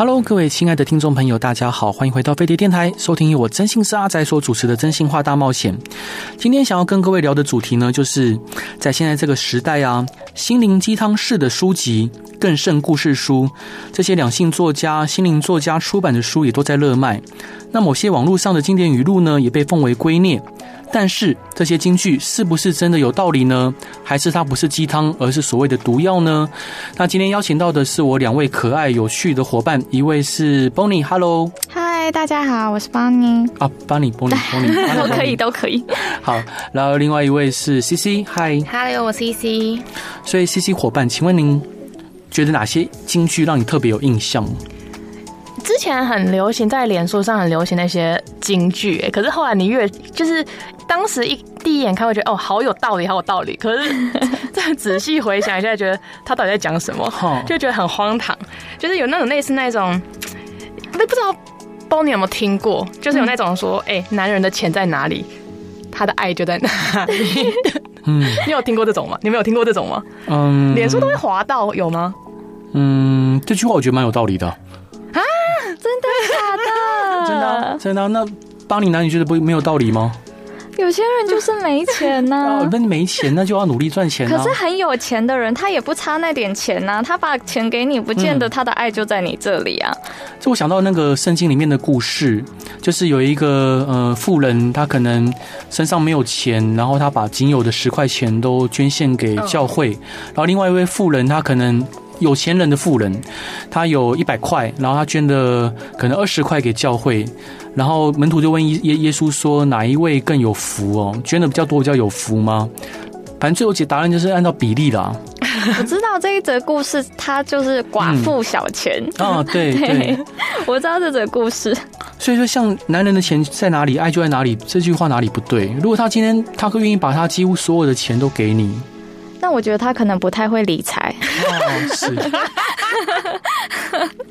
Hello，各位亲爱的听众朋友，大家好，欢迎回到飞碟电台，收听由我真心是阿宅所主持的《真心话大冒险》。今天想要跟各位聊的主题呢，就是在现在这个时代啊，心灵鸡汤式的书籍更胜故事书，这些两性作家、心灵作家出版的书也都在热卖。那某些网络上的经典语录呢，也被奉为圭臬。但是这些金句是不是真的有道理呢？还是它不是鸡汤，而是所谓的毒药呢？那今天邀请到的是我两位可爱有趣的伙伴，一位是 Bonnie，Hello，嗨，大家好，我是 Bonnie 啊，Bonnie，Bonnie，Bonnie，都可以，都可以。好，然后另外一位是 CC，嗨，Hello，我是 CC。所以 CC 伙伴，请问您觉得哪些金句让你特别有印象？之前很流行，在脸书上很流行那些金句，哎，可是后来你越就是。当时一第一眼看会觉得哦，好有道理，好有道理。可是再仔细回想一下，觉得他到底在讲什么，就觉得很荒唐。就是有那种类似那种，不不知道包你有没有听过？就是有那种说，哎、欸，男人的钱在哪里，他的爱就在哪里。嗯，你有听过这种吗？你没有听过这种吗？嗯，脸书都会滑到有吗？嗯，这句话我觉得蛮有道理的。啊，真的假的？真的真的。那帮你男，你觉得不没有道理吗？有些人就是没钱呐、啊，那没钱那就要努力赚钱、啊。可是很有钱的人，他也不差那点钱呐、啊，他把钱给你，不见得他的爱就在你这里啊。就、嗯、我想到那个圣经里面的故事，就是有一个呃富人，他可能身上没有钱，然后他把仅有的十块钱都捐献给教会，然后另外一位富人，他可能。有钱人的富人，他有一百块，然后他捐的可能二十块给教会，然后门徒就问耶耶稣说，哪一位更有福哦？捐的比较多比较有福吗？反正最后解答案就是按照比例啦。我知道这一则故事，他就是寡妇小钱啊、嗯哦，对 对，对，我知道这则故事。所以说，像男人的钱在哪里，爱就在哪里，这句话哪里不对？如果他今天他会愿意把他几乎所有的钱都给你。但我觉得他可能不太会理财。哦，是，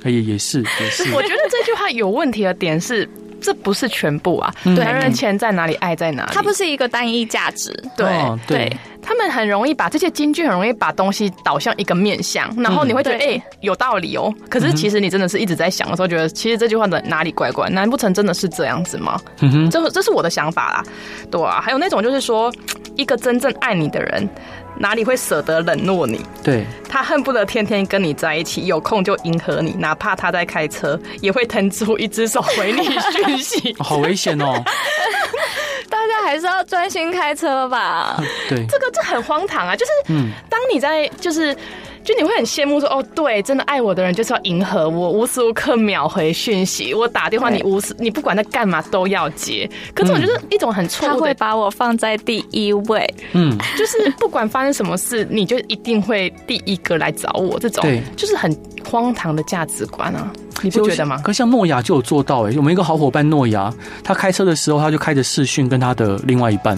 也也是也是。我觉得这句话有问题的点是，这不是全部啊。对，男人钱在哪里，爱在哪里？它不是一个单一价值。对、哦、对。对他们很容易把这些金句很容易把东西导向一个面向，然后你会觉得哎、欸、有道理哦。可是其实你真的是一直在想的时候，觉得其实这句话的哪里怪怪？难不成真的是这样子吗？这这是我的想法啦。对啊，还有那种就是说，一个真正爱你的人，哪里会舍得冷落你？对，他恨不得天天跟你在一起，有空就迎合你，哪怕他在开车，也会腾出一只手回你讯息。好危险哦！大家还是要专心开车吧。对，这个这很荒唐啊！就是，嗯，当你在就是。就你会很羡慕说哦，对，真的爱我的人就是要迎合我，无时无刻秒回讯息。我打电话，你无时你不管在干嘛都要接。可是我觉得一种很错误的，他会把我放在第一位。嗯，就是不管发生什么事，你就一定会第一个来找我。这种就是很荒唐的价值观啊，你不觉得吗？可是像诺亚就有做到哎、欸，我们一个好伙伴诺亚，他开车的时候他就开着视讯跟他的另外一半。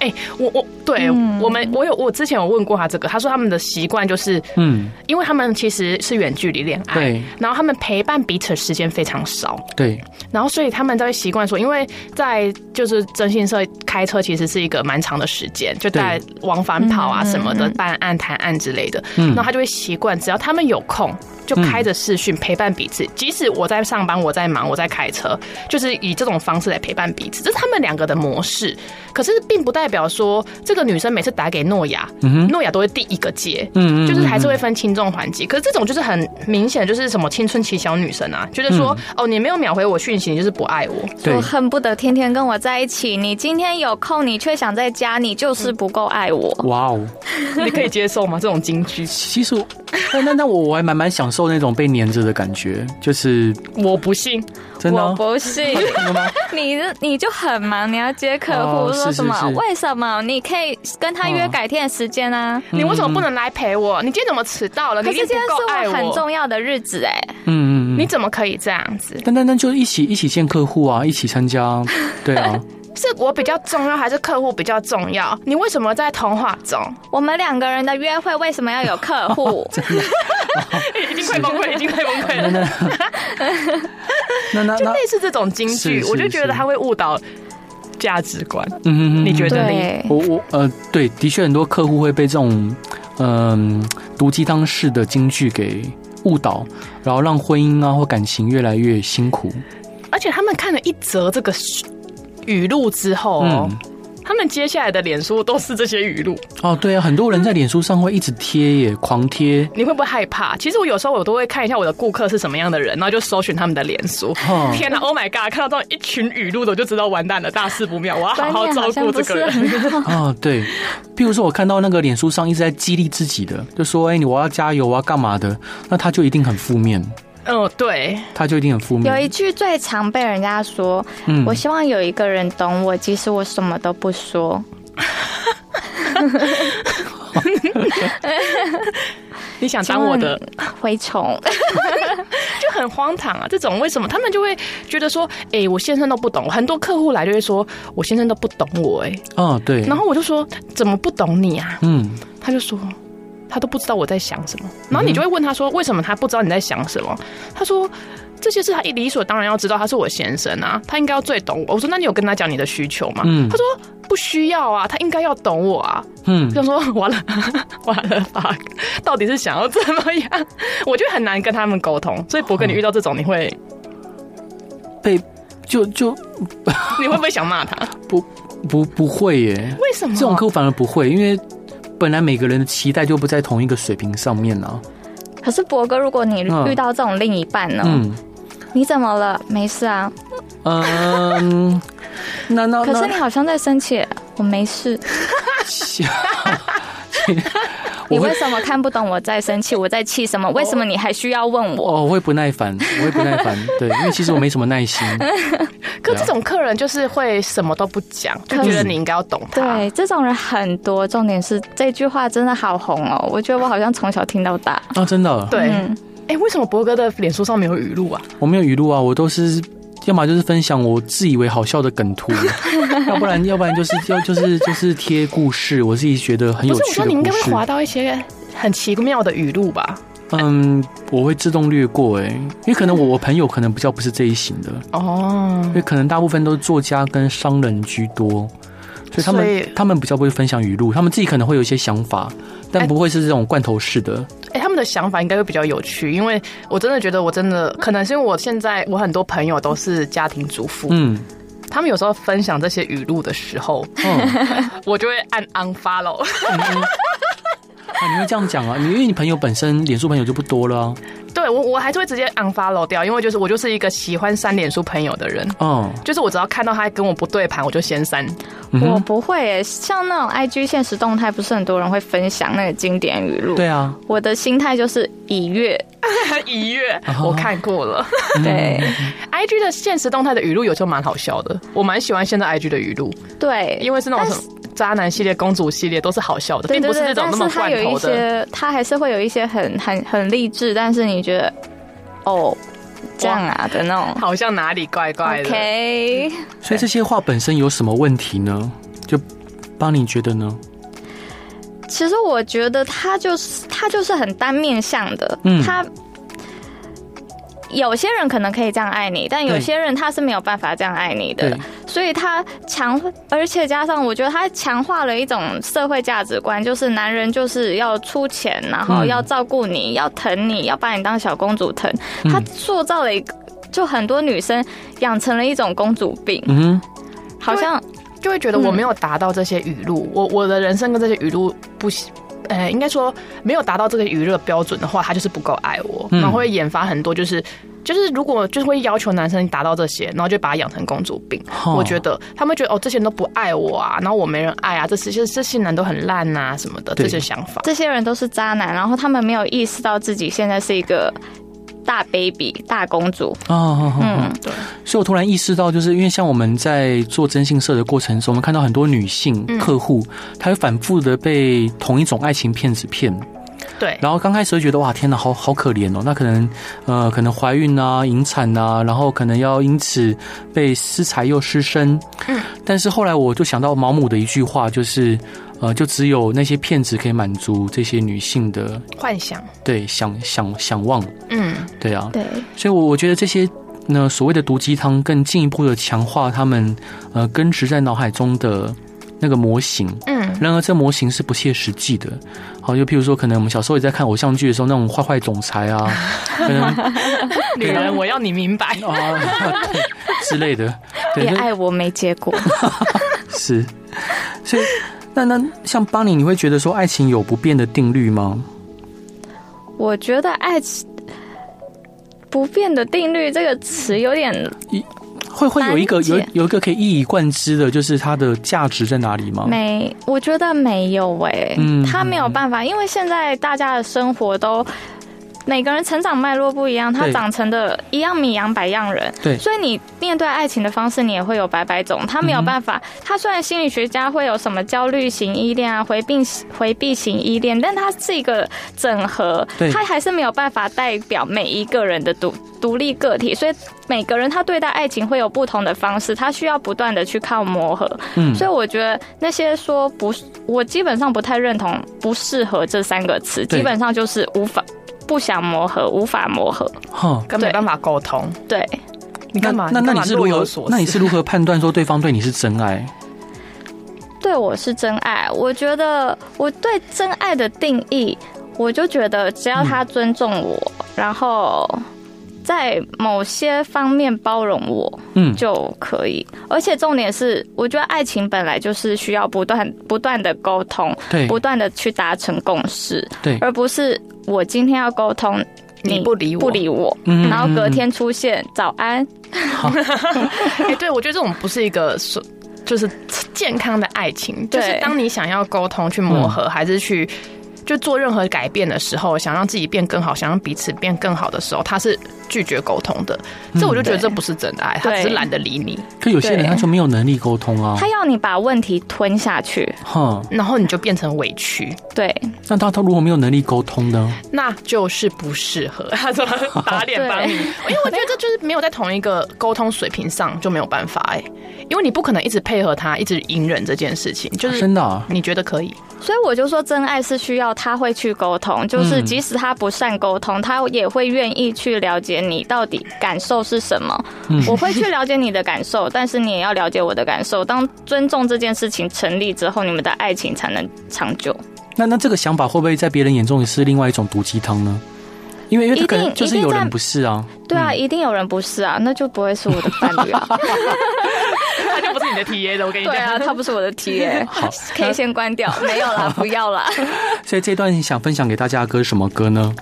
哎、欸，我我对、嗯、我们我有我之前有问过他这个，他说他们的习惯就是，嗯，因为他们其实是远距离恋爱，对，然后他们陪伴彼此的时间非常少，对，然后所以他们都会习惯说，因为在就是征信社开车其实是一个蛮长的时间，就在往返跑啊什么的，办案谈案之类的，嗯，然后他就会习惯，只要他们有空。就开着视讯陪伴彼此，即使我在上班，我在忙，我在开车，就是以这种方式来陪伴彼此，这是他们两个的模式。可是并不代表说这个女生每次打给诺亚，诺亚都会第一个接，嗯，就是还是会分轻重缓急。可是这种就是很明显，就是什么青春期小女生啊，就是说哦，你没有秒回我讯息，你就是不爱我，我恨不得天天跟我在一起。你今天有空，你却想在家，你就是不够爱我。哇哦，你可以接受吗？这种金句？其实，那那我我还蛮蛮享受。那种被黏着的感觉，就是我不信，真的、不信。你你就很忙，你要接客户、哦，说什么是是是？为什么？你可以跟他约改天的时间啊、哦？你为什么不能来陪我？你今天怎么迟到了？可是今天是我很重要的日子哎。嗯嗯嗯。嗯，你怎么可以这样子？但但但就一起一起见客户啊，一起参加，对啊。是我比较重要，还是客户比较重要？你为什么在通话中？我们两个人的约会为什么要有客户？已经快崩溃，已经快崩溃了。那那就类似这种金句，我就觉得他会误导价值观。嗯嗯，你觉得呢？我我呃，对，的确很多客户会被这种嗯毒鸡汤式的金句给误导，然后让婚姻啊或感情越来越辛苦。而且他们看了一则这个。语录之后，嗯，他们接下来的脸书都是这些语录哦。对啊，很多人在脸书上会一直贴耶，狂贴。你会不会害怕？其实我有时候我都会看一下我的顾客是什么样的人，然后就搜寻他们的脸书。哦、天哪，Oh my God！看到这种一群语录的，我就知道完蛋了，大事不妙，我要好好照顾这个人。哦，对，譬如说我看到那个脸书上一直在激励自己的，就说：“哎，你我要加油，我要干嘛的？”那他就一定很负面。哦，对，他就一定很负面。有一句最常被人家说，嗯，我希望有一个人懂我，即使我什么都不说。你想当我的蛔虫，就很荒唐啊！这种为什么他们就会觉得说，哎、欸，我先生都不懂。很多客户来就会说，我先生都不懂我，哎，哦，对。然后我就说，怎么不懂你啊？嗯，他就说。他都不知道我在想什么，然后你就会问他说：“为什么他不知道你在想什么？”他说：“这些事他理所当然要知道，他是我先生啊，他应该要最懂我。”我说：“那你有跟他讲你的需求吗？”嗯，他说：“不需要啊，他应该要懂我啊。”嗯，就说完了 完了吧，到底是想要怎么样？我觉得很难跟他们沟通，所以博哥，你遇到这种你会被就就 你会不会想骂他？不不不会耶？为什么？这种客户反而不会，因为。本来每个人的期待就不在同一个水平上面呢、啊。可是博哥，如果你遇到这种另一半呢？嗯，你怎么了？没事啊。嗯，那那 可是你好像在生气。我没事。你为什么看不懂我在生气？我在气什么？为什么你还需要问我？哦，我会不耐烦，我会不耐烦。对，因为其实我没什么耐心。可这种客人就是会什么都不讲，就觉得你应该要懂他。对，这种人很多。重点是这句话真的好红哦，我觉得我好像从小听到大。啊，真的？对。哎、嗯欸，为什么博哥的脸书上没有语录啊？我没有语录啊，我都是。要么就是分享我自以为好笑的梗图，要不然要不然就是要就是就是贴故事，我自己觉得很有趣的故事。不是，我说你应该会划到一些很奇妙的语录吧？嗯，我会自动略过哎、欸，因为可能我我朋友可能比较不是这一型的哦，因为可能大部分都是作家跟商人居多，所以他们他们比较不会分享语录，他们自己可能会有一些想法，但不会是这种罐头式的。哎、欸，他们的想法应该会比较有趣，因为我真的觉得，我真的可能是因为我现在我很多朋友都是家庭主妇，嗯，他们有时候分享这些语录的时候，嗯，我就会按 unfollow。嗯啊，你会这样讲啊？你因为你朋友本身脸书朋友就不多了啊。对，我我还是会直接 unfollow 掉，因为就是我就是一个喜欢删脸书朋友的人。哦，就是我只要看到他跟我不对盘，我就先删。我不会，像那种 IG 现实动态，不是很多人会分享那个经典语录？对啊。我的心态就是已阅，已阅，我看过了。对，IG 的现实动态的语录有时候蛮好笑的，我蛮喜欢现在 IG 的语录。对，因为是那种。渣男系列、公主系列都是好笑的，并不是那种那么罐头的。他还是会有一些很很很励志，但是你觉得哦这样啊的那种，好像哪里怪怪的。OK，所以这些话本身有什么问题呢？就帮你觉得呢？其实我觉得他就是他就是很单面向的，嗯，他。有些人可能可以这样爱你，但有些人他是没有办法这样爱你的，所以他强，而且加上我觉得他强化了一种社会价值观，就是男人就是要出钱，然后要照顾你，要疼你，要把你当小公主疼。他塑造了一个，就很多女生养成了一种公主病，嗯，好像就会觉得我没有达到这些语录，我我的人生跟这些语录不行。呃，应该说没有达到这个娱乐标准的话，他就是不够爱我，然后会研发很多，就是就是如果就是会要求男生达到这些，然后就把他养成公主病。我觉得他们觉得哦，这些人都不爱我啊，然后我没人爱啊，这些这些男都很烂啊什么的这些想法，这些人都是渣男，然后他们没有意识到自己现在是一个。大 baby 大公主哦，嗯，对，所以我突然意识到，就是因为像我们在做征信社的过程中，我们看到很多女性客户，她会反复的被同一种爱情骗子骗，对。然后刚开始会觉得哇，天哪，好好可怜哦。那可能呃，可能怀孕啊、引产啊，然后可能要因此被失财又失身。嗯。但是后来我就想到毛姆的一句话，就是呃，就只有那些骗子可以满足这些女性的幻想，对，想想想望。嗯，对啊，对。所以，我我觉得这些。那所谓的毒鸡汤，更进一步的强化他们呃根植在脑海中的那个模型。嗯，然而这模型是不切实际的。好，就譬如说，可能我们小时候也在看偶像剧的时候，那种坏坏总裁啊，可能 女人我要你明白啊之类的。对，恋爱我没结果。是，所以那那像邦尼，你会觉得说爱情有不变的定律吗？我觉得爱情。不变的定律这个词有点，会会有一个有有一个可以一以贯之的，就是它的价值在哪里吗？没，我觉得没有诶、欸，嗯，他没有办法，因为现在大家的生活都。每个人成长脉络不一样，他长成的一样米养百样人，对，所以你面对爱情的方式，你也会有百百种。他没有办法，他虽然心理学家会有什么焦虑型依恋啊、回避回避型依恋，但他是一个整合，他还是没有办法代表每一个人的独独立个体。所以每个人他对待爱情会有不同的方式，他需要不断的去靠磨合。嗯，所以我觉得那些说不，我基本上不太认同“不适合”这三个词，基本上就是无法。不想磨合，无法磨合，哼，跟没办法沟通。对，你干嘛？那那你是如何？那你是如何判断说对方对你是真爱？对我是真爱。我觉得我对真爱的定义，我就觉得只要他尊重我，嗯、然后在某些方面包容我，嗯，就可以。嗯、而且重点是，我觉得爱情本来就是需要不断不断的沟通，对，不断的去达成共识，对，而不是。我今天要沟通，你不理我，不理我，然后隔天出现早安。哎，对，我觉得这种不是一个说，就是健康的爱情，就是当你想要沟通、去磨合，还是去。就做任何改变的时候，想让自己变更好，想让彼此变更好的时候，他是拒绝沟通的。这我就觉得这不是真的爱，他只是懒得理你。可有些人他就没有能力沟通啊，他要你把问题吞下去，哼，然后你就变成委屈。对，那他他如果没有能力沟通呢？那就是不适合。他说打脸帮你，因为我觉得这就是没有在同一个沟通水平上就没有办法哎，因为你不可能一直配合他，一直隐忍这件事情，就是真的。你觉得可以？所以我就说，真爱是需要他会去沟通，就是即使他不善沟通，他也会愿意去了解你到底感受是什么。我会去了解你的感受，但是你也要了解我的感受。当尊重这件事情成立之后，你们的爱情才能长久。那那这个想法会不会在别人眼中也是另外一种毒鸡汤呢？因为因为他可能就是有人不是啊，对啊，一定有人不是啊，那就不会是我的伴侣啊。他就不是你的 TA 的，我跟你讲。对啊，他不是我的 TA。好，可以先关掉。没有啦，不要啦。所以这段想分享给大家的歌是什么歌呢？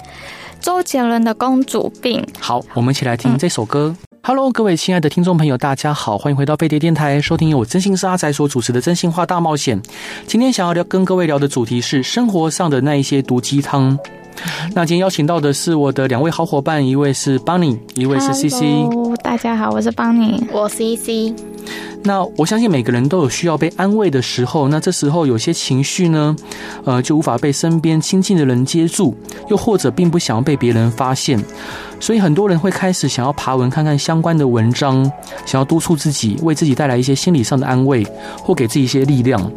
周杰伦的《公主病》。好，我们一起来听这首歌。嗯、Hello，各位亲爱的听众朋友，大家好，欢迎回到飞碟电台，收听由我真心是阿仔所主持的《真心话大冒险》。今天想要聊跟各位聊的主题是生活上的那一些毒鸡汤。那今天邀请到的是我的两位好伙伴，一位是邦尼，一位是 CC。大家好，我是邦尼，我 CC。那我相信每个人都有需要被安慰的时候，那这时候有些情绪呢，呃，就无法被身边亲近的人接住，又或者并不想要被别人发现，所以很多人会开始想要爬文看看相关的文章，想要督促自己，为自己带来一些心理上的安慰，或给自己一些力量，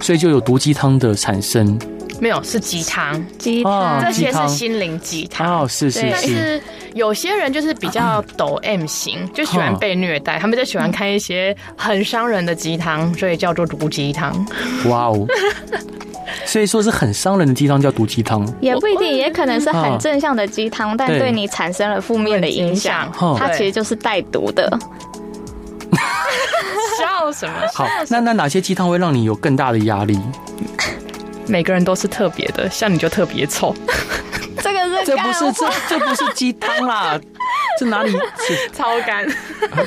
所以就有毒鸡汤的产生。没有，是鸡汤，鸡汤，这些是心灵鸡汤。哦，是是是。但是有些人就是比较抖 M 型，就喜欢被虐待，他们就喜欢看一些很伤人的鸡汤，所以叫做毒鸡汤。哇哦！所以说是很伤人的鸡汤叫毒鸡汤，也不一定，也可能是很正向的鸡汤，但对你产生了负面的影响，它其实就是带毒的。笑什么？好，那那哪些鸡汤会让你有更大的压力？每个人都是特别的，像你就特别臭。这个是 这不是这这不是鸡汤啦，这哪里是超干？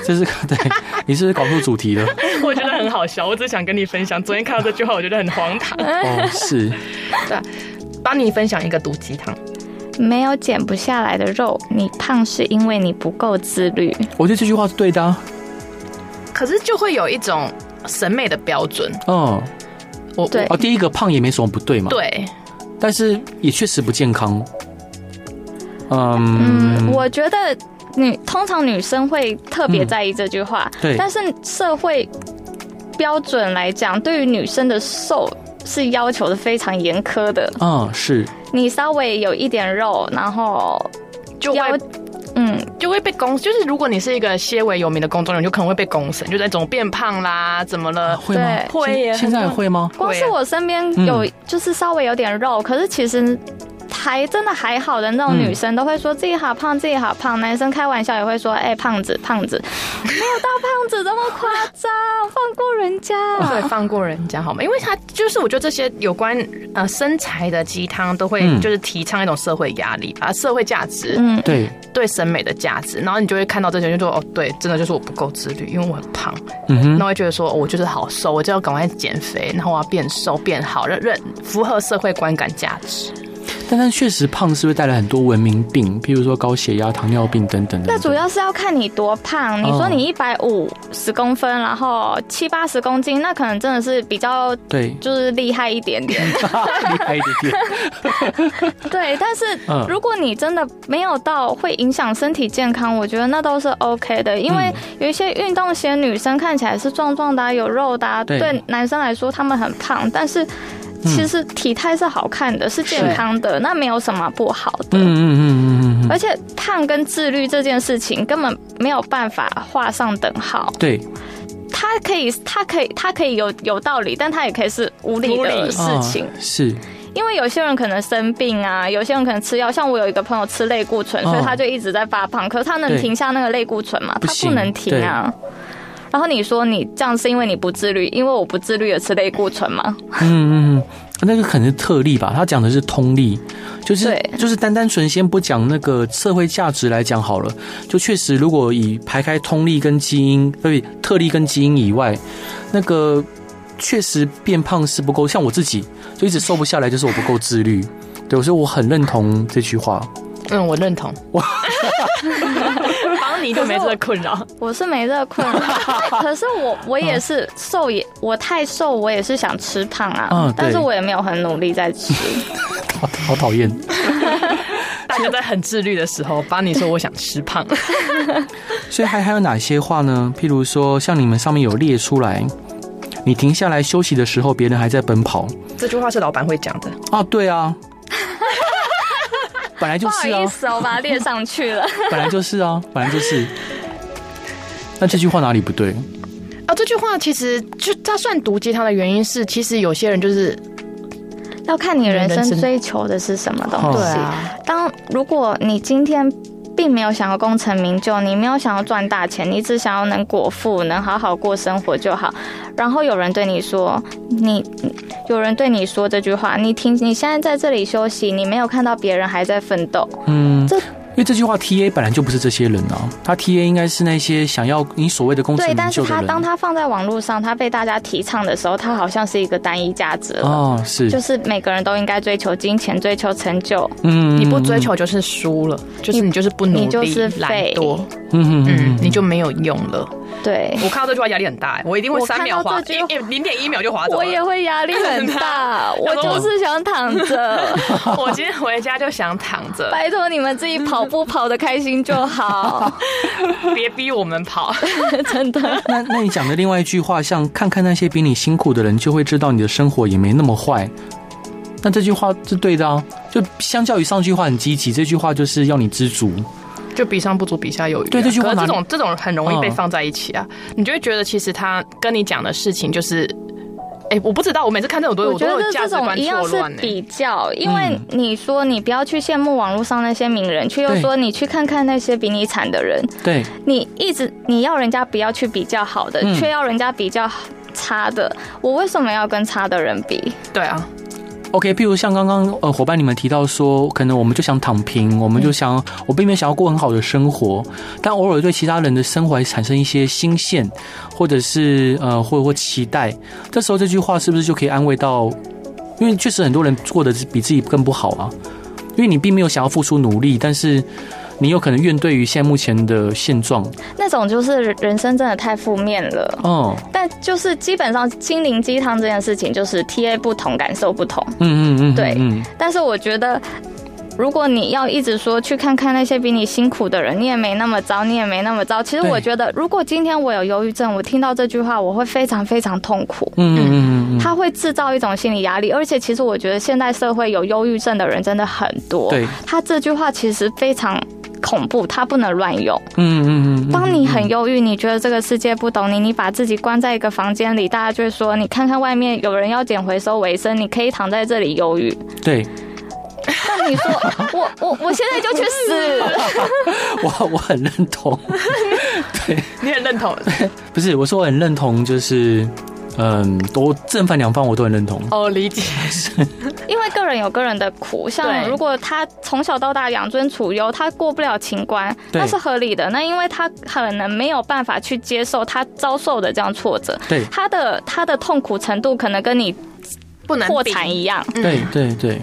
这是对，你是不是搞错主题了？我觉得很好笑，我只想跟你分享。昨天看到这句话，我觉得很荒唐。哦，是。对，帮你分享一个毒鸡汤。没有减不下来的肉，你胖是因为你不够自律。我觉得这句话是对的啊，可是就会有一种审美的标准。哦。我对哦，第一个胖也没什么不对嘛。对，但是也确实不健康。嗯，嗯，我觉得女通常女生会特别在意这句话，嗯、对，但是社会标准来讲，对于女生的瘦是要求的非常严苛的。嗯，是你稍微有一点肉，然后就会。嗯，就会被公，就是如果你是一个些微有名的公众人，就可能会被公审，就在总变胖啦，怎么了？会吗？会耶，现在会吗？光是我身边有，就是稍微有点肉，可是其实。还真的还好的那种女生都会说自己好胖，自己好胖。男生开玩笑也会说：“哎，胖子，胖子，没有到胖子这么夸张，放过人家。”对，放过人家好吗？因为他就是我觉得这些有关呃身材的鸡汤都会就是提倡一种社会压力吧，社会价值，嗯，对，对审美的价值。然后你就会看到这些人就说：“哦，对，真的就是我不够自律，因为我很胖。”嗯哼，那会觉得说：“我就是好瘦，我就要赶快减肥，然后我要变瘦变好，认认符合社会观感价值。”但但确实胖是不是带来很多文明病，譬如说高血压、糖尿病等等的？那主要是要看你多胖。你说你一百五十公分，然后七八十公斤，那可能真的是比较对，就是厉害一点点，厉害一点点。对，但是如果你真的没有到会影响身体健康，我觉得那都是 OK 的。因为有一些运动鞋女生看起来是壮壮的、有肉的，对男生来说他们很胖，但是。其实体态是好看的，是健康的，那没有什么不好的。嗯嗯嗯嗯，而且胖跟自律这件事情根本没有办法画上等号。对，它可以，它可以，它可以有有道理，但它也可以是无理的事情。是，因为有些人可能生病啊，有些人可能吃药。像我有一个朋友吃类固醇，所以他就一直在发胖。可是他能停下那个类固醇吗？他不能停啊。然后你说你这样是因为你不自律，因为我不自律也吃类固醇吗？嗯嗯，那个可能是特例吧。他讲的是通例，就是对就是单单纯先不讲那个社会价值来讲好了。就确实，如果以排开通例跟基因，对特例跟基因以外，那个确实变胖是不够。像我自己就一直瘦不下来，就是我不够自律。对，所以我很认同这句话。嗯，我认同。哇。你就没这个困扰，我是没这个困扰。可是我我也是瘦也，我太瘦，我也是想吃胖啊。嗯，但是我也没有很努力在吃。好讨厌。大家在很自律的时候，帮你说我想吃胖。所以还还有哪些话呢？譬如说，像你们上面有列出来，你停下来休息的时候，别人还在奔跑。这句话是老板会讲的。啊，对啊。本来就是啊，不好意思，我把它列上去了。本来就是啊，本来就是。那这句话哪里不对？啊，这句话其实就它算毒鸡汤的原因是，其实有些人就是要看你人生追求的是什么东西。对啊，当如果你今天。并没有想要功成名就，你没有想要赚大钱，你只想要能果腹，能好好过生活就好。然后有人对你说，你有人对你说这句话，你听，你现在在这里休息，你没有看到别人还在奋斗。嗯，这。因为这句话 T A 本来就不是这些人啊，他 T A 应该是那些想要你所谓的功成名就的人。对，但是他当他放在网络上，他被大家提倡的时候，他好像是一个单一价值了。哦，是，就是每个人都应该追求金钱，追求成就。嗯，你不追求就是输了，就是你就是不努力，你就是懒惰。嗯嗯，你就没有用了。对，我看到这句话压力很大，我一定会三秒滑，零点一秒就滑走。我也会压力很大，我就是想躺着。我今天回家就想躺着。拜托你们自己跑步跑得开心就好，别逼我们跑，真的。那那你讲的另外一句话，像看看那些比你辛苦的人，就会知道你的生活也没那么坏。那这句话是对的啊，就相较于上句话很积极，这句话就是要你知足。就比上不足，比下有余。对，这句话，这种这种很容易被放在一起啊，你就会觉得其实他跟你讲的事情就是，哎，我不知道，我每次看这种东西，我觉得这种一样是比较，因为你说你不要去羡慕网络上那些名人，却又说你去看看那些比你惨的人，对，你一直你要人家不要去比较好的，却要人家比较差的，我为什么要跟差的人比？对啊。OK，譬如像刚刚呃伙伴你们提到说，可能我们就想躺平，我们就想我并没有想要过很好的生活，但偶尔对其他人的生活还产生一些新鲜，或者是呃或者或期待，这时候这句话是不是就可以安慰到？因为确实很多人过得比自己更不好啊，因为你并没有想要付出努力，但是你有可能怨对于现在目前的现状，那种就是人生真的太负面了。哦，但就是基本上心灵鸡汤这件事情，就是 TA 不同，感受不同。嗯嗯嗯，对。但是我觉得。如果你要一直说去看看那些比你辛苦的人，你也没那么糟，你也没那么糟。其实我觉得，如果今天我有忧郁症，我听到这句话，我会非常非常痛苦。嗯嗯嗯，他会制造一种心理压力，而且其实我觉得现代社会有忧郁症的人真的很多。对，他这句话其实非常恐怖，它不能乱用。嗯嗯嗯，当你很忧郁，你觉得这个世界不懂你，你把自己关在一个房间里，大家就会说，你看看外面有人要捡回收为生，你可以躺在这里忧郁。对。那你说 我我我现在就去死？我我很认同，对，你很认同？不是，我说我很认同，就是嗯，都正反两方我都很认同。哦，理解。因为个人有个人的苦，像如果他从小到大养尊处优，他过不了情关，那是合理的。那因为他可能没有办法去接受他遭受的这样挫折，对他的他的痛苦程度可能跟你不能破产一样。对对对。对，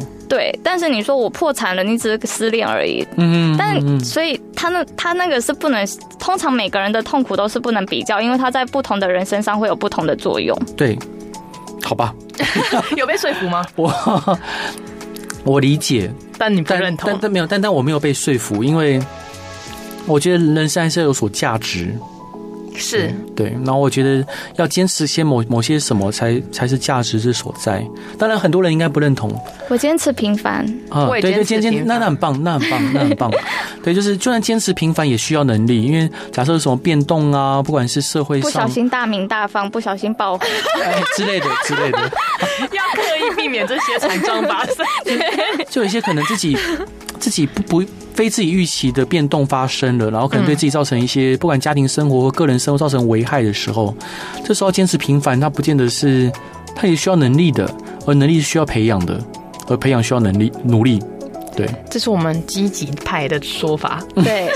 但是你说我破产了，你只是失恋而已。嗯，但所以他那他那个是不能，通常每个人的痛苦都是不能比较，因为他在不同的人身上会有不同的作用。对，好吧，有被说服吗？我我理解，但你不认同，但但没有，但但我没有被说服，因为我觉得人生还是要有所价值。是对，然后我觉得要坚持些某某些什么才才是价值之所在。当然，很多人应该不认同。我坚持平凡啊，对对，坚坚那那很棒，那很棒，那很棒。对，就是就算坚持平凡，也需要能力，因为假设有什么变动啊，不管是社会上不小心大名大放，不小心爆红哎之类的之类的，要刻意避免这些惨状发生。就有一些可能自己自己不不。非自己预期的变动发生了，然后可能对自己造成一些不管家庭生活或个人生活造成危害的时候，这时候坚持平凡，它不见得是，它也需要能力的，而能力是需要培养的，而培养需要能力努力。对，这是我们积极派的说法。对，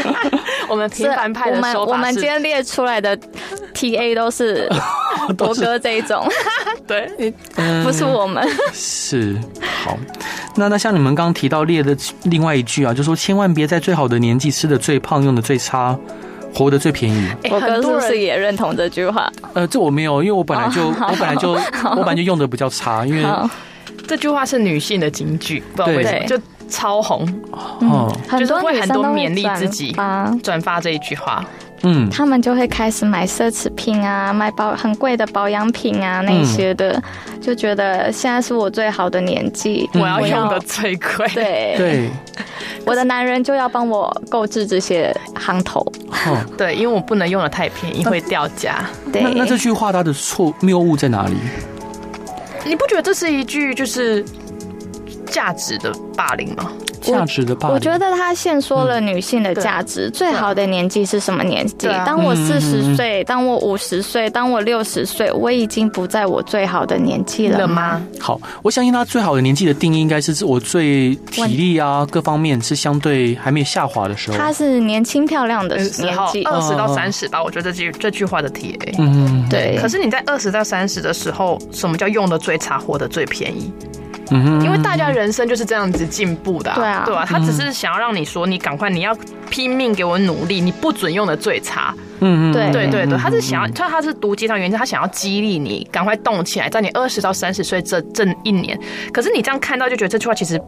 我们平凡派的说法，我们我们今天列出来的 TA 都是 博哥这一种。对，不是我们。是好。那那像你们刚刚提到列的另外一句啊，就说千万别在最好的年纪吃的最胖，用的最差，活得最便宜。我哥是不是也认同这句话？呃，这我没有，因为我本来就、oh, 我本来就我本来就用的比较差，因为这句话是女性的金句，不知道为什么就超红。哦、嗯，就是会很多勉励自己转发这一句话。嗯，他们就会开始买奢侈品啊，买保很贵的保养品啊那些的，嗯，就觉得现在是我最好的年纪，我要用。的最贵。对。对，我的男人就要帮我购置这些行头。哦，对，因为我不能用的太便宜，会掉价。对，那那这句话它的错谬误在哪里？你不觉得这是一句就是价值的霸凌吗？价值的霸凌，我觉得他限缩了女性的价值。最好的年纪是什么年纪？当我四十岁，当我五十岁，当我六十岁，我已经不在我最好的年纪了吗？好，我相信他最好的年纪的定义应该是我最体力啊各方面是相对还没有下滑的时候。他是年轻漂亮的时候，二十到三十吧。我觉得这句这句话的 TA，嗯，对。可是你在二十到三十的时候，什么叫用的最差，活的最便宜？嗯，因为大家人生就是这样子进步的，对啊，对啊？他只是想要让你说，你赶快，你要拼命给我努力，你不准用的最差。嗯嗯，对对对对，他是想要，他他是读鸡汤原因，他想要激励你赶快动起来，在你二十到三十岁这这一年。可是你这样看到就觉得这句话其实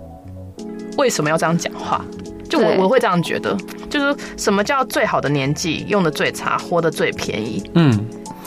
为什么要这样讲话？就我我会这样觉得，就是什么叫最好的年纪用的最差，活的最便宜？嗯。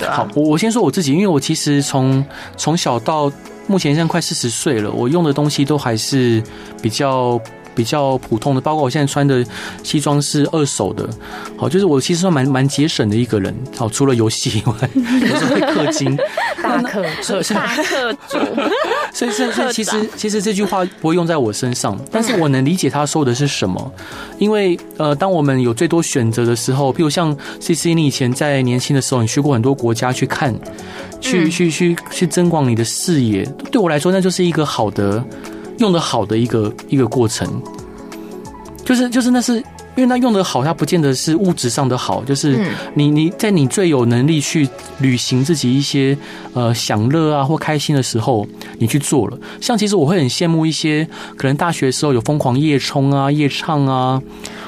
好，我我先说我自己，因为我其实从从小到。目前现在快四十岁了，我用的东西都还是比较比较普通的，包括我现在穿的西装是二手的。好，就是我其实算蛮蛮节省的一个人。好，除了游戏以外，有时候会氪金，大氪 特大氪主。所以，所以，所以，其实 其实这句话不会用在我身上，但是我能理解他说的是什么。因为呃，当我们有最多选择的时候，譬如像 CC，你以前在年轻的时候，你去过很多国家去看。去去去去增广你的视野，对我来说，那就是一个好的用的好的一个一个过程。就是就是那是因为他用的好，他不见得是物质上的好，就是你你在你最有能力去履行自己一些呃享乐啊或开心的时候，你去做了。像其实我会很羡慕一些可能大学的时候有疯狂夜冲啊、夜唱啊。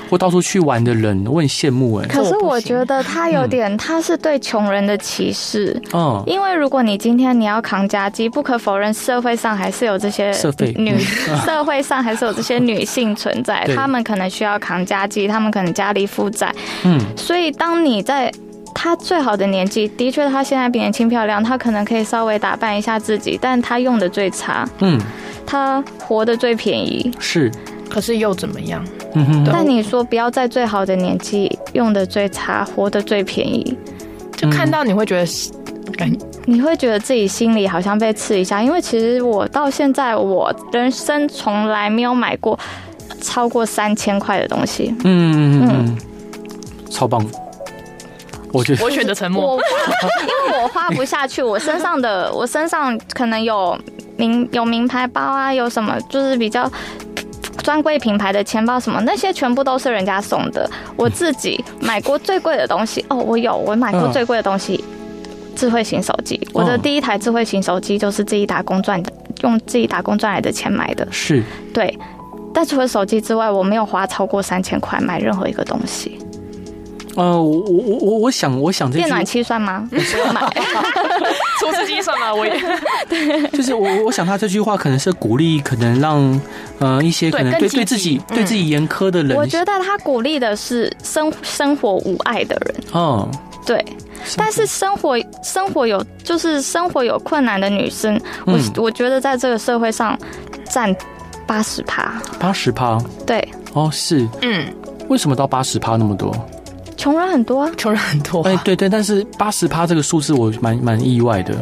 或到处去玩的人，我很羡慕哎。可是我觉得他有点，他是对穷人的歧视。嗯，因为如果你今天你要扛家计，不可否认社会上还是有这些社会女，社会上还是有这些女性存在，她们可能需要扛家计，她们可能家里负债。嗯，所以当你在他最好的年纪，的确他现在比年轻漂亮，他可能可以稍微打扮一下自己，但他用的最差。嗯，他活得最便宜。是。可是又怎么样？嗯哼。但你说不要在最好的年纪用的最差，活得最便宜，就看到你会觉得，感你会觉得自己心里好像被刺一下。因为其实我到现在，我人生从来没有买过超过三千块的东西。嗯嗯，超棒。我觉得我选择沉默，因为我花不下去。我身上的，我身上可能有名有名牌包啊，有什么就是比较。专柜品牌的钱包什么那些全部都是人家送的。我自己买过最贵的东西哦，我有我买过最贵的东西，智慧型手机。我的第一台智慧型手机就是自己打工赚的，用自己打工赚来的钱买的。是，对。但除了手机之外，我没有花超过三千块买任何一个东西。呃，我我我我我想我想这电暖气算吗？不用买，除湿机算吗？我也 对，就是我我想他这句话可能是鼓励，可能让呃一些可能对对自己对自己严苛的人，我觉得他鼓励的是生生活无爱的人。哦，对，但是生活生活有就是生活有困难的女生，我我觉得在这个社会上占八十趴，八十趴，对，哦是，嗯，为什么到八十趴那么多？穷人很多啊，穷人很多。哎，对对，但是八十趴这个数字我蛮蛮意外的。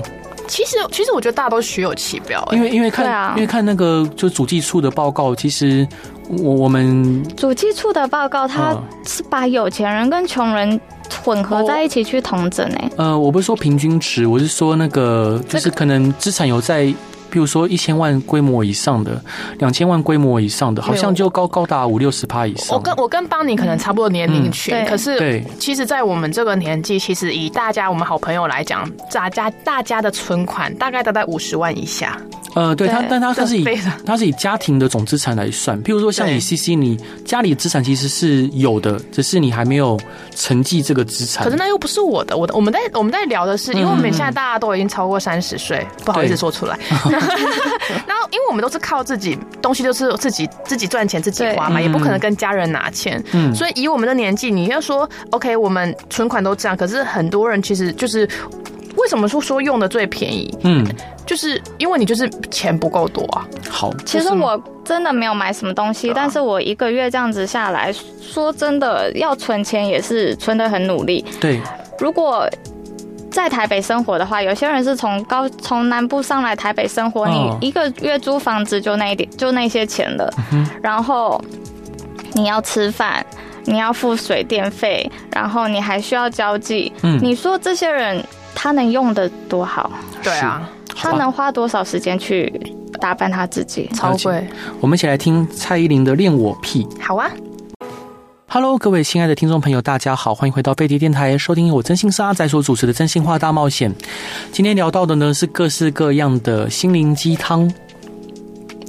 其实其实我觉得大家都虚有其表，因为因为看、啊、因为看那个就主计处的报告，其实我我们主计处的报告，他是把有钱人跟穷人混合在一起去统整诶。呃，我不是说平均值，我是说那个就是可能资产有在。比如说一千万规模以上的，两千万规模以上的，好像就高高达五六十趴以上。我跟我跟邦尼可能差不多年龄群，嗯、可是对，其实，在我们这个年纪，其实以大家我们好朋友来讲，大家大家的存款大概都在五十万以下。呃，对，他，但他他是以他 是以家庭的总资产来算。譬如说，像你 CC，你家里的资产其实是有的，只是你还没有承继这个资产。可是那又不是我的，我的我们在我们在聊的是，因为我们现在大家都已经超过三十岁，不好意思说出来。然后，因为我们都是靠自己东西，就是自己自己赚钱自己花嘛，也不可能跟家人拿钱。嗯，所以以我们的年纪，你要说 OK，我们存款都这样，可是很多人其实就是。为什么说说用的最便宜？嗯，就是因为你就是钱不够多啊。好，其实我真的没有买什么东西，但是我一个月这样子下来说真的，要存钱也是存的很努力。对，如果在台北生活的话，有些人是从高从南部上来台北生活，你一个月租房子就那一点就那些钱了，然后你要吃饭，你要付水电费，然后你还需要交际。嗯，你说这些人。他能用的多好？对啊，他能花多少时间去打扮他自己？超贵！我们一起来听蔡依林的《恋我癖》。好啊，Hello，各位亲爱的听众朋友，大家好，欢迎回到飞碟电台，收听由我真心是阿仔所主持的《真心话大冒险》。今天聊到的呢是各式各样的心灵鸡汤。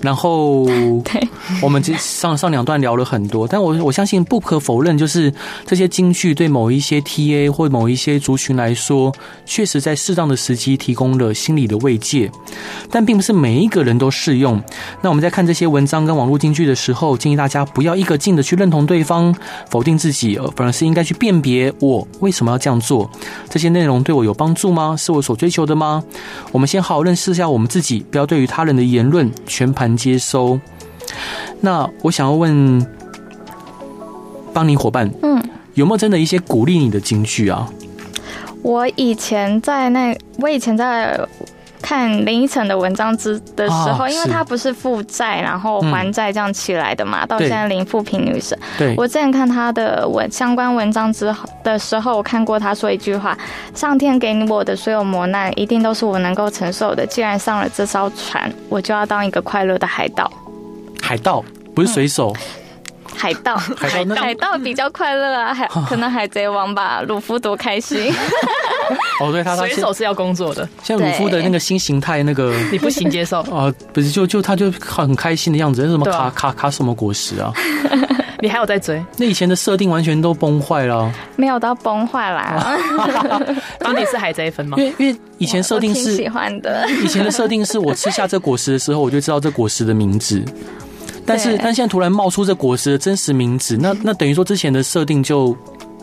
然后，对，我们这上上两段聊了很多，但我我相信不可否认，就是这些金句对某一些 TA 或某一些族群来说，确实在适当的时机提供了心理的慰藉，但并不是每一个人都适用。那我们在看这些文章跟网络金句的时候，建议大家不要一个劲的去认同对方，否定自己，反而是应该去辨别我为什么要这样做，这些内容对我有帮助吗？是我所追求的吗？我们先好好认识一下我们自己，不要对于他人的言论全盘接收。那我想要问，帮你伙伴，嗯，有没有真的一些鼓励你的金句啊？我以前在那，我以前在。看林依晨的文章之的时候，因为她不是负债然后还债这样起来的嘛，到现在林富平女神。对，我之前看她的文相关文章之后的时候，我看过她说一句话：上天给你我的所有磨难，一定都是我能够承受的。既然上了这艘船，我就要当一个快乐的海盗。海盗不是水手。海盗，海盗，海盗比较快乐啊，海可能海贼王吧，鲁夫多开心。哦，对，他他水手是要工作的，像鲁夫的那个新形态，那个你不行接受啊？不是，就就他就很开心的样子，那什么卡卡卡什么果实啊？你还有在追？那以前的设定完全都崩坏了，没有到崩坏啦。当你是海贼粉吗？因为因为以前设定是喜欢的，以前的设定是我吃下这果实的时候，我就知道这果实的名字。但是但现在突然冒出这果实的真实名字，那那等于说之前的设定就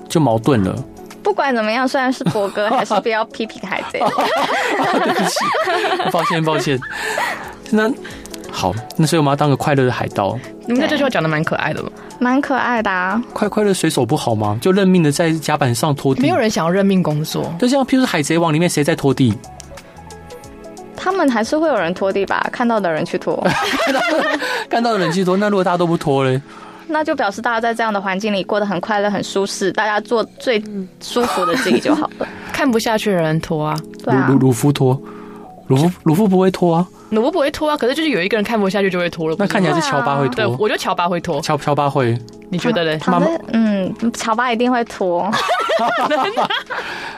就矛盾了。不管怎么样，虽然是博哥，还是不要批评海贼。对不起，抱歉抱歉。那好，那所以我们要当个快乐的海盗。你们这句话讲的蛮可爱的吗？蛮可爱的啊。快快乐水手不好吗？就认命的在甲板上拖地。没有人想要认命工作。就像譬如说海贼王里面谁在拖地？他们还是会有人拖地吧？看到的人去拖，看到的人去拖。那如果大家都不拖嘞？那就表示大家在这样的环境里过得很快乐、很舒适，大家做最舒服的自己就好了。看不下去的人拖啊，对啊，鲁鲁夫拖，鲁夫鲁夫不会拖啊，鲁夫不会拖啊。可是就是有一个人看不下去就会拖了。那看起来是乔巴会拖。对，我觉得乔巴会拖。乔乔巴会，你觉得嘞？妈妈，嗯，乔巴一定会拖。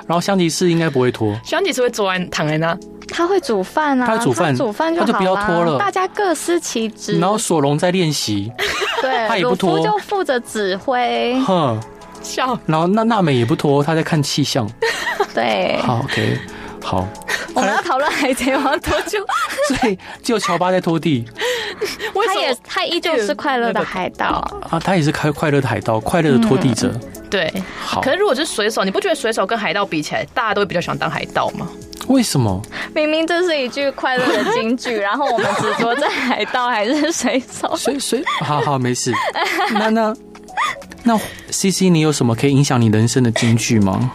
然后香吉士应该不会拖，香吉士会坐在躺在那。他会煮饭啊，他煮饭，煮饭就不要拖了。大家各司其职。然后索隆在练习，对，他也不拖，就负责指挥。哼，笑。然后那娜美也不拖，他在看气象。对，好，OK，好。我们要讨论海贼王多久？所以只有乔巴在拖地。他也，他依旧是快乐的海盗啊，他也是开快乐的海盗，快乐的拖地者。对，好。可是如果是水手，你不觉得水手跟海盗比起来，大家都会比较喜欢当海盗吗？为什么？明明这是一句快乐的金句，然后我们执着在海盗还是水手？水水，好好没事。那那那，CC，你有什么可以影响你人生的金句吗？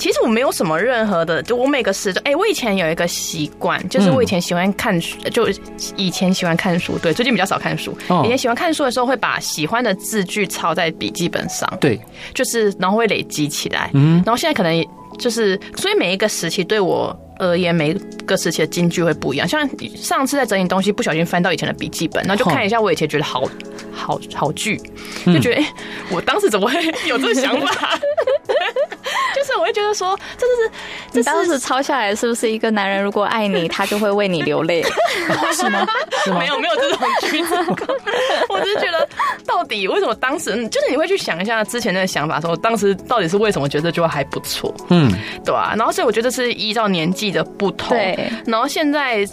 其实我没有什么任何的，就我每个时段，哎，我以前有一个习惯，就是我以前喜欢看书，就以前喜欢看书，对，最近比较少看书。以前喜欢看书的时候，会把喜欢的字句抄在笔记本上，对，就是然后会累积起来，嗯，然后现在可能。就是，所以每一个时期对我而言，每个时期的金句会不一样。像上次在整理东西，不小心翻到以前的笔记本，然后就看一下我以前觉得好好好句，就觉得哎、欸，我当时怎么会有这个想法？就是我会觉得说，这是这是当时抄下来，是不是一个男人如果爱你，他就会为你流泪？是吗？是吗？没有没有这种句子，我只是觉得，到底为什么当时就是你会去想一下之前那个想法，说当时到底是为什么觉得就还不错？嗯，对啊。然后所以我觉得是依照年纪的不同，对。然后现在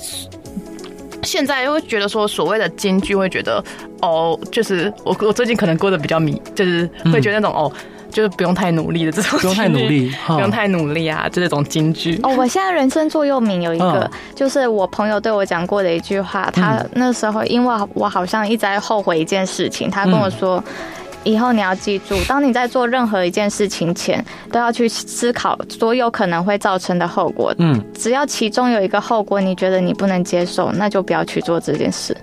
现在又会觉得说，所谓的金句会觉得哦，就是我我最近可能过得比较迷，就是会觉得那种哦。就是不用太努力的这种，不用太努力，不用太努力啊，就这种金句。哦，我现在人生座右铭有一个，就是我朋友对我讲过的一句话。他那时候因为我好像一直在后悔一件事情，他跟我说，以后你要记住，当你在做任何一件事情前，都要去思考所有可能会造成的后果。嗯，只要其中有一个后果你觉得你不能接受，那就不要去做这件事。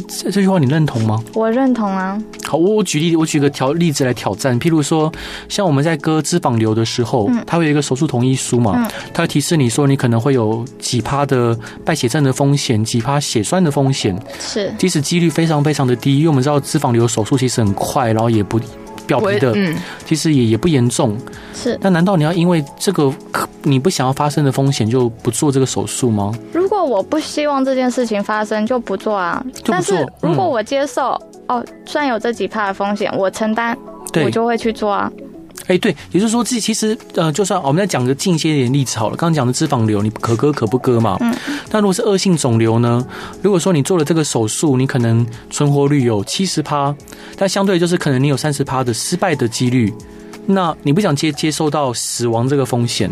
这这句话你认同吗？我认同啊。好，我我举例，我举个条例子来挑战。譬如说，像我们在割脂肪瘤的时候，嗯、它会有一个手术同意书嘛，嗯、它会提示你说你可能会有几趴的败血症的风险，几趴血栓的风险。是，即使几率非常非常的低，因为我们知道脂肪瘤手术其实很快，然后也不。表皮的，嗯，其实也也不严重，是。那难道你要因为这个你不想要发生的风险就不做这个手术吗？如果我不希望这件事情发生，就不做啊。做。但是如果我接受，嗯、哦，虽然有这几趴的风险，我承担，我就会去做啊。哎，欸、对，也就是说，自己其实，呃，就算我们再讲个近些一点例子好了。刚刚讲的脂肪瘤，你可割可不割嘛？嗯。那如果是恶性肿瘤呢？如果说你做了这个手术，你可能存活率有七十趴，但相对就是可能你有三十趴的失败的几率。那你不想接接受到死亡这个风险，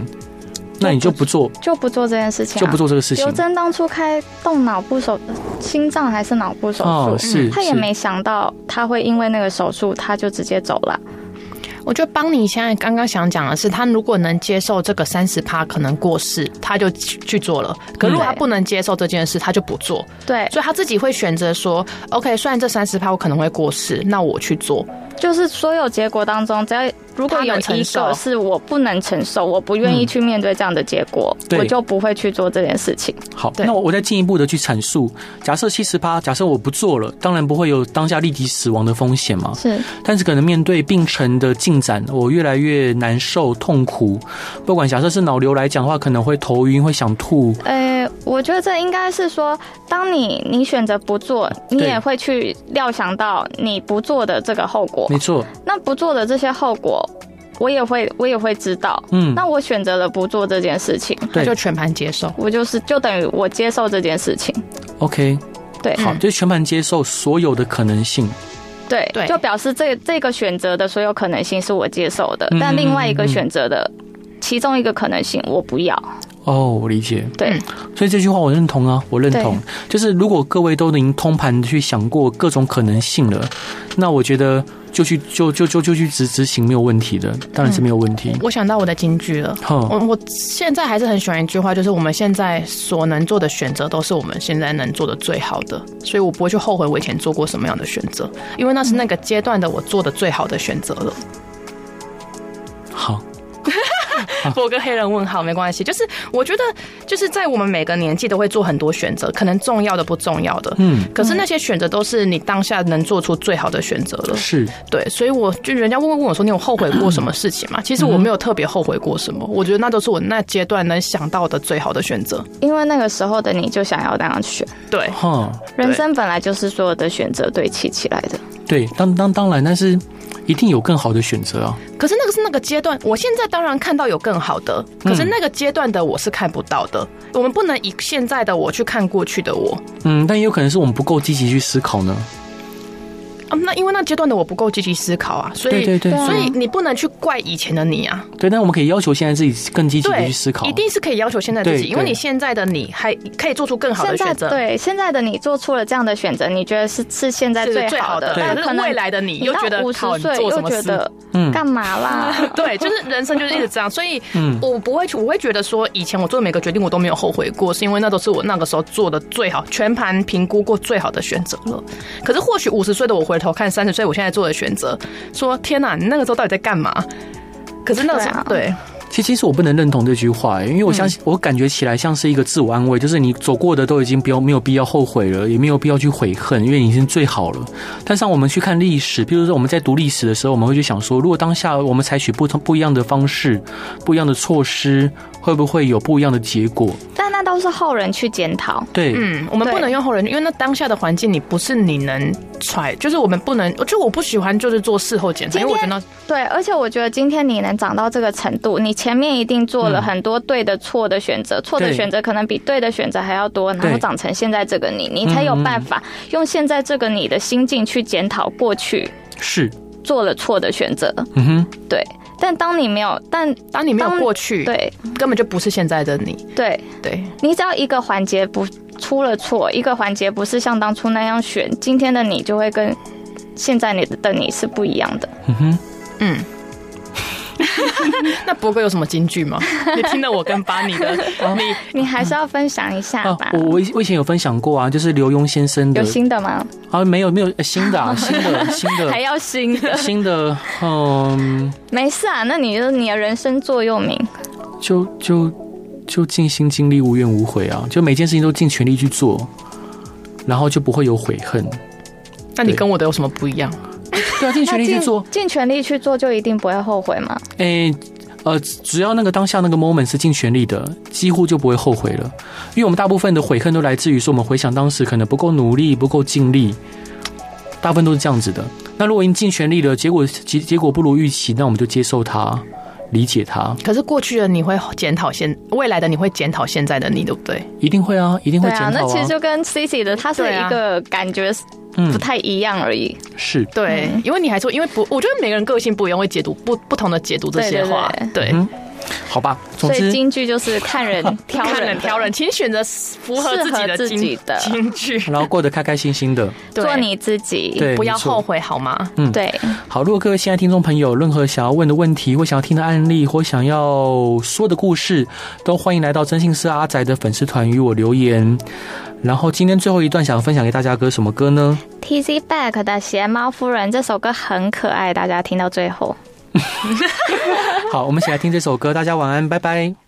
那你就不做，就不做这件事情，就不做这个事情。刘真当初开动脑部手心脏还是脑部手术，哦、是他也没想到他会因为那个手术，他就直接走了。我觉得邦尼现在刚刚想讲的是，他如果能接受这个三十趴可能过世，他就去做了。可如果他不能接受这件事，他就不做。对，所以他自己会选择说：“OK，虽然这三十趴我可能会过世，那我去做。”就是所有结果当中，只要如果有一个是我不能承受，我不愿意去面对这样的结果，嗯、我就不会去做这件事情。好，那我我再进一步的去阐述，假设七十趴，假设我不做了，当然不会有当下立即死亡的风险嘛。是，但是可能面对病程的进展，我越来越难受、痛苦。不管假设是脑瘤来讲的话，可能会头晕、会想吐。呃，我觉得这应该是说，当你你选择不做，你也会去料想到你不做的这个后果。没错，那不做的这些后果，我也会我也会知道。嗯，那我选择了不做这件事情，那就全盘接受。我就是就等于我接受这件事情。OK，对，好，就全盘接受所有的可能性。对对，就表示这这个选择的所有可能性是我接受的，嗯、但另外一个选择的其中一个可能性我不要。哦，我理解。对，所以这句话我认同啊，我认同。就是如果各位都能通盘去想过各种可能性了，那我觉得就去就就就就去执执行没有问题的，当然是没有问题。嗯、我想到我的金句了。我、嗯、我现在还是很喜欢一句话，就是我们现在所能做的选择都是我们现在能做的最好的，所以我不会去后悔我以前做过什么样的选择，因为那是那个阶段的我做的最好的选择了。好。我跟黑人问号没关系，就是我觉得就是在我们每个年纪都会做很多选择，可能重要的不重要的，嗯，可是那些选择都是你当下能做出最好的选择了，是。对，所以我就人家问问问我说，你有后悔过什么事情吗？其实我没有特别后悔过什么，我觉得那都是我那阶段能想到的最好的选择，因为那个时候的你就想要那样选，对，哈，人生本来就是所有的选择堆砌起来的，对，当当当然，但是。一定有更好的选择啊！可是那个是那个阶段，我现在当然看到有更好的，可是那个阶段的我是看不到的。我们不能以现在的我去看过去的我。嗯，但也有可能是我们不够积极去思考呢。那因为那阶段的我不够积极思考啊，所以对对对，所以你不能去怪以前的你啊。对，但我们可以要求现在自己更积极的去思考，一定是可以要求现在自己，因为你现在的你还可以做出更好的选择。对，现在的你做出了这样的选择，你觉得是是现在最好的，但可能未来的你又觉得五十岁又觉得嗯干嘛啦？对，就是人生就是一直这样，所以 我不会去，我会觉得说以前我做的每个决定我都没有后悔过，是因为那都是我那个时候做的最好，全盘评估过最好的选择了。可是或许五十岁的我回头看三十岁，我现在。做的选择，说天哪，你那个时候到底在干嘛？可是那个时候，对，其实其实我不能认同这句话，因为我相信，我感觉起来像是一个自我安慰，就是你走过的都已经不要没有必要后悔了，也没有必要去悔恨，因为你已经最好了。但是我们去看历史，比如说我们在读历史的时候，我们会去想说，如果当下我们采取不同不一样的方式，不一样的措施。会不会有不一样的结果？但那都是后人去检讨。对，嗯，我们不能用后人，因为那当下的环境，你不是你能揣，就是我们不能。就我不喜欢，就是做事后检查，因为我觉得对，而且我觉得今天你能长到这个程度，你前面一定做了很多对的、错的选择，错的选择可能比对的选择还要多，然后长成现在这个你，你才有办法用现在这个你的心境去检讨过去是做了错的选择。嗯哼，对。但当你没有，但当你没有过去，对，根本就不是现在的你。对对，你只要一个环节不出了错，一个环节不是像当初那样选，今天的你就会跟现在你的你是不一样的。嗯哼，嗯。那博哥有什么金句吗？你听了我跟巴尼的，你你还是要分享一下吧。我我我以前有分享过啊，就是刘墉先生的。有新的吗？啊，没有没有新的啊，新的新的还要新的新的嗯，没事啊，那你就你的人生座右铭，就就就尽心尽力无怨无悔啊，就每件事情都尽全力去做，然后就不会有悔恨。那你跟我的有什么不一样？对啊，尽全力去做，尽全力去做就一定不会后悔吗？诶、欸，呃，只要那个当下那个 moment 是尽全力的，几乎就不会后悔了。因为我们大部分的悔恨都来自于说，我们回想当时可能不够努力、不够尽力，大部分都是这样子的。那如果已经尽全力了，结果结结果不如预期，那我们就接受它，理解他。可是过去的你会检讨现，未来的你会检讨现在的你，对不对？一定会啊，一定会检讨啊。那其实就跟 Cici 的，他是一个感觉。不太一样而已，是对，因为你还说，因为不，我觉得每个人个性不一样，会解读不不同的解读这些话，对，对，对，对。好吧，所以京剧就是看人 挑人，看人挑人，请选择符合自己的自己的京剧，然后过得开开心心的，做你自己，对，不要后悔，好吗？嗯，对。好，如果各位亲爱的听众朋友，任何想要问的问题，或想要听的案例，或想要说的故事，都欢迎来到征信师阿宅的粉丝团与我留言。然后今天最后一段想分享给大家歌什么歌呢？Tizzy Bac 的《鞋猫夫人》这首歌很可爱，大家听到最后。好，我们一起来听这首歌，大家晚安，拜拜。